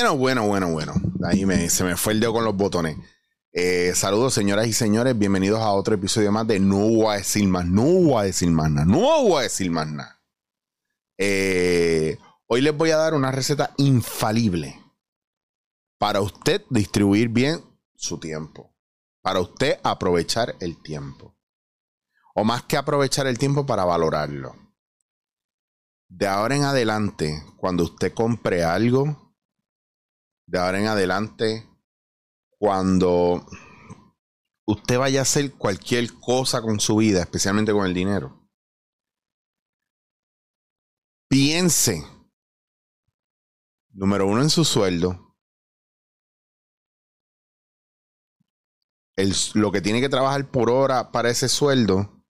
Bueno, bueno, bueno, bueno. Ahí me, se me fue el dedo con los botones. Eh, saludos, señoras y señores. Bienvenidos a otro episodio más de No voy a decir más. No voy a decir más nada. No voy a decir más nada. Eh, hoy les voy a dar una receta infalible para usted distribuir bien su tiempo. Para usted aprovechar el tiempo. O más que aprovechar el tiempo para valorarlo. De ahora en adelante, cuando usted compre algo, de ahora en adelante, cuando usted vaya a hacer cualquier cosa con su vida, especialmente con el dinero, piense, número uno, en su sueldo, el, lo que tiene que trabajar por hora para ese sueldo,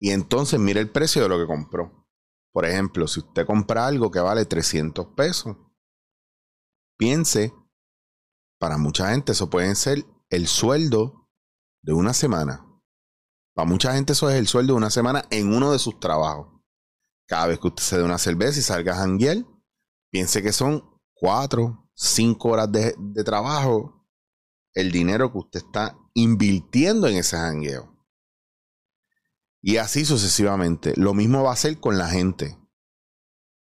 y entonces mire el precio de lo que compró. Por ejemplo, si usted compra algo que vale 300 pesos, Piense, para mucha gente eso puede ser el sueldo de una semana. Para mucha gente eso es el sueldo de una semana en uno de sus trabajos. Cada vez que usted se dé una cerveza y salga a janguear, piense que son cuatro, cinco horas de, de trabajo el dinero que usted está invirtiendo en ese jangueo. Y así sucesivamente. Lo mismo va a ser con la gente.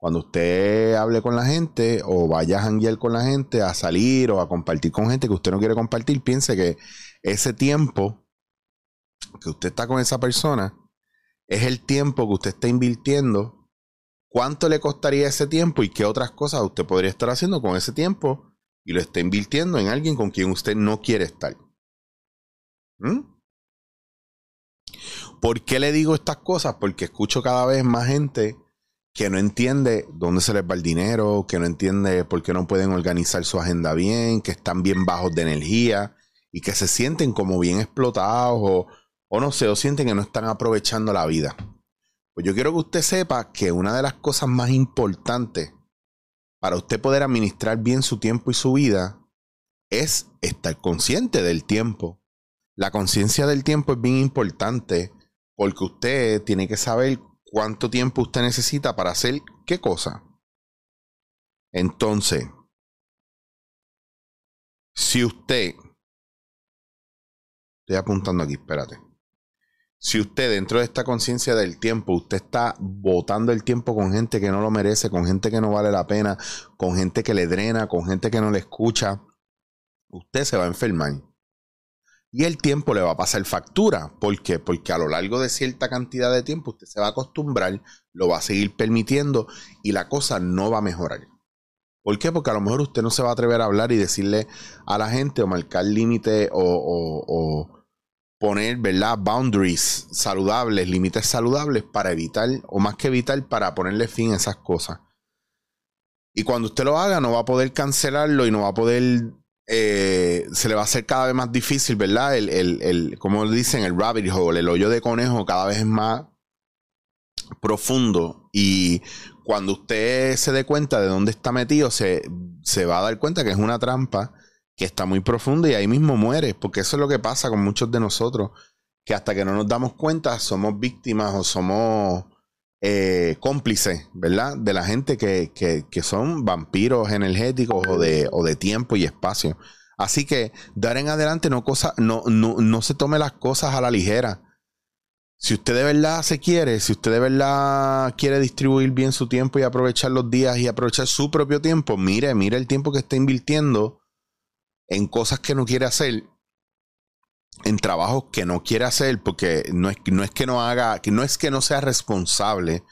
Cuando usted hable con la gente o vaya a janguear con la gente, a salir o a compartir con gente que usted no quiere compartir, piense que ese tiempo que usted está con esa persona es el tiempo que usted está invirtiendo. ¿Cuánto le costaría ese tiempo y qué otras cosas usted podría estar haciendo con ese tiempo y lo está invirtiendo en alguien con quien usted no quiere estar? ¿Mm? ¿Por qué le digo estas cosas? Porque escucho cada vez más gente que no entiende dónde se les va el dinero, que no entiende por qué no pueden organizar su agenda bien, que están bien bajos de energía y que se sienten como bien explotados o, no sé, o sienten que no están aprovechando la vida. Pues yo quiero que usted sepa que una de las cosas más importantes para usted poder administrar bien su tiempo y su vida es estar consciente del tiempo. La conciencia del tiempo es bien importante porque usted tiene que saber cuánto tiempo usted necesita para hacer qué cosa. Entonces, si usted, estoy apuntando aquí, espérate. Si usted dentro de esta conciencia del tiempo, usted está votando el tiempo con gente que no lo merece, con gente que no vale la pena, con gente que le drena, con gente que no le escucha, usted se va a enfermar. Y el tiempo le va a pasar factura. ¿Por qué? Porque a lo largo de cierta cantidad de tiempo usted se va a acostumbrar, lo va a seguir permitiendo y la cosa no va a mejorar. ¿Por qué? Porque a lo mejor usted no se va a atrever a hablar y decirle a la gente o marcar límites o, poner, ¿verdad? Boundaries saludables, límites saludables para evitar, o más que evitar, para ponerle fin a esas cosas. Y cuando usted lo haga, no va a poder cancelarlo y no va a poder eh, se le va a hacer cada vez más difícil, ¿verdad? El, el, el, como dicen, el rabbit hole, el hoyo de conejo cada vez es más profundo y cuando usted se dé cuenta de dónde está metido, se, se va a dar cuenta que es una trampa que está muy profunda y ahí mismo muere, porque eso es lo que pasa con muchos de nosotros, que hasta que no nos damos cuenta somos víctimas o somos eh, cómplices, ¿verdad? De la gente que, son vampiros energéticos o de, o de, tiempo y espacio. Así que dar en adelante no, cosa, no, no, no se tome las cosas a la ligera. Si usted de verdad se quiere, si usted de verdad quiere distribuir bien su tiempo y aprovechar los días y aprovechar su propio tiempo, mire, mire el tiempo que está invirtiendo en cosas que no quiere hacer en trabajos que no quiere hacer, porque no es, no es que no haga, no es que no sea responsable.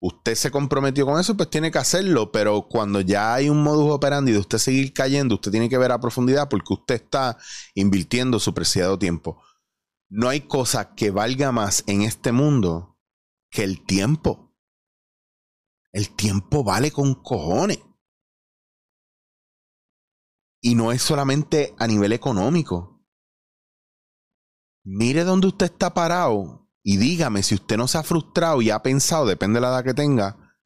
Usted se comprometió con eso, pues tiene que hacerlo, pero cuando ya hay un modus operandi de usted seguir cayendo, usted tiene que ver a profundidad porque usted está invirtiendo su preciado tiempo. No hay cosa que valga más en este mundo que el tiempo. El tiempo vale con cojones. Y no es solamente a nivel económico mire dónde usted está parado y dígame si usted no se ha frustrado y ha pensado, depende de la edad que tenga,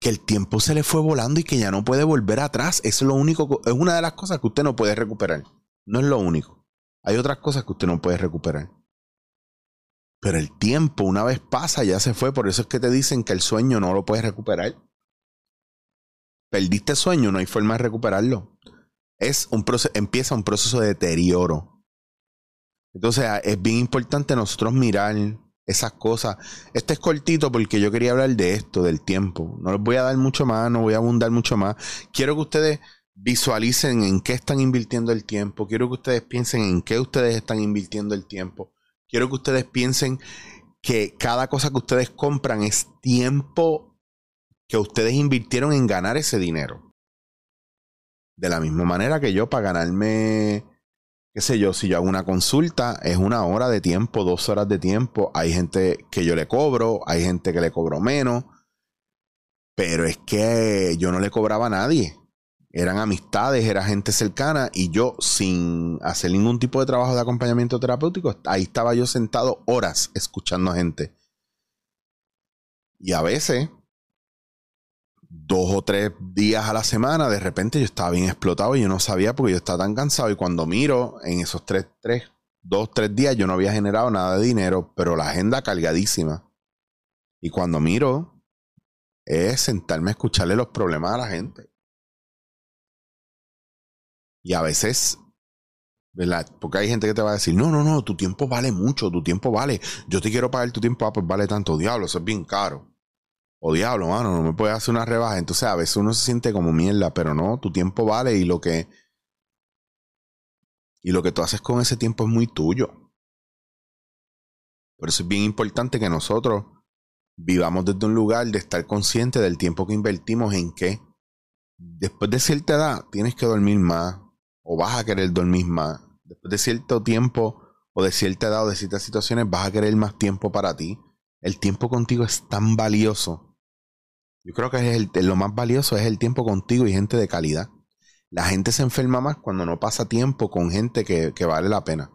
que el tiempo se le fue volando y que ya no puede volver atrás. Es lo único, es una de las cosas que usted no puede recuperar. No es lo único. Hay otras cosas que usted no puede recuperar. Pero el tiempo, una vez pasa, ya se fue. Por eso es que te dicen que el sueño no lo puedes recuperar. perdiste sueño, no hay forma de recuperarlo. Es un proceso, empieza un proceso de deterioro. Entonces es bien importante nosotros mirar esas cosas. Este es cortito porque yo quería hablar de esto, del tiempo. No les voy a dar mucho más, no voy a abundar mucho más. Quiero que ustedes visualicen en qué están invirtiendo el tiempo. Quiero que ustedes piensen en qué ustedes están invirtiendo el tiempo. Quiero que ustedes piensen que cada cosa que ustedes compran es tiempo que ustedes invirtieron en ganar ese dinero. De la misma manera que yo para ganarme, qué sé yo, si yo hago una consulta, es una hora de tiempo, dos horas de tiempo. Hay gente que yo le cobro, hay gente que le cobro menos. Pero es que yo no le cobraba a nadie eran amistades, era gente cercana y yo sin hacer ningún tipo de trabajo de acompañamiento terapéutico, ahí estaba yo sentado horas escuchando a gente. Y a veces, dos o tres días a la semana, de repente yo estaba bien explotado y yo no sabía porque yo estaba tan cansado y cuando miro en esos tres, tres, dos, tres días yo no había generado nada de dinero, pero la agenda cargadísima. Y cuando miro, es sentarme a escucharle los problemas a la gente. Y a veces, ¿verdad? Porque hay gente que te va a decir, no, no, no, tu tiempo vale mucho, tu tiempo vale. Yo te quiero pagar tu tiempo, ah, pues vale tanto. Diablo, eso es bien caro. O diablo, mano, no me puedes hacer una rebaja. Entonces a veces uno se siente como mierda, pero no, tu tiempo vale y lo que... Y lo que tú haces con ese tiempo es muy tuyo. Por eso es bien importante que nosotros vivamos desde un lugar de estar consciente del tiempo que invertimos en qué. Después de cierta edad, tienes que dormir más, o vas a querer dormir más. Después de cierto tiempo o de cierta edad o de ciertas situaciones vas a querer más tiempo para ti. El tiempo contigo es tan valioso. Yo creo que es lo más valioso es el tiempo contigo y gente de calidad. La gente se enferma más cuando no pasa tiempo con gente que, que vale la pena.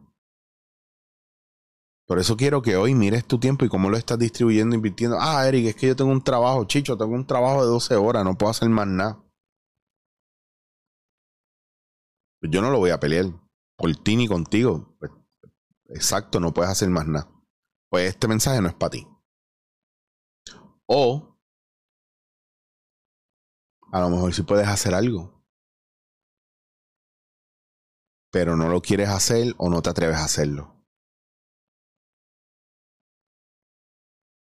Por eso quiero que hoy mires tu tiempo y cómo lo estás distribuyendo, invirtiendo. Ah, Eric, es que yo tengo un trabajo, chicho, tengo un trabajo de 12 horas, no puedo hacer más nada. yo no lo voy a pelear por ti ni contigo. Pues, exacto, no puedes hacer más nada. Pues este mensaje no es para ti. O a lo mejor sí puedes hacer algo. Pero no lo quieres hacer o no te atreves a hacerlo.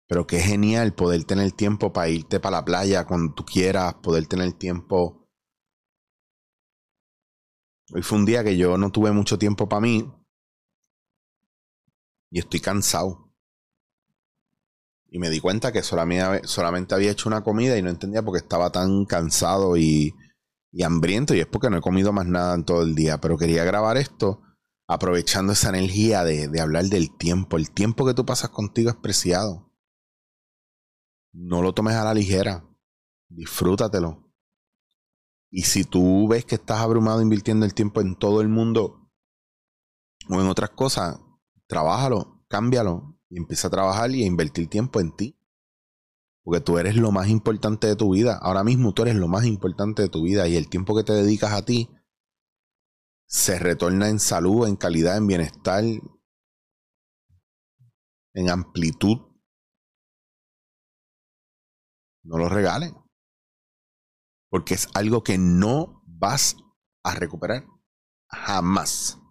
Pero qué genial poder tener tiempo para irte para la playa cuando tú quieras, poder tener tiempo Hoy fue un día que yo no tuve mucho tiempo para mí. Y estoy cansado. Y me di cuenta que solamente había hecho una comida y no entendía por qué estaba tan cansado y, hambriento. Y es porque no he comido más nada en todo el día. Pero quería grabar esto aprovechando esa energía de, de hablar del tiempo. El tiempo que tú pasas contigo es preciado. No lo tomes a la ligera. Disfrútatelo. Y si tú ves que estás abrumado invirtiendo el tiempo en todo el mundo o en otras cosas, trabájalo, cámbialo y empieza a trabajar y a invertir tiempo en ti. Porque tú eres lo más importante de tu vida. Ahora mismo tú eres lo más importante de tu vida y el tiempo que te dedicas a ti se retorna en salud, en calidad, en bienestar, en amplitud. No lo regalen porque es algo que no vas a recuperar jamás.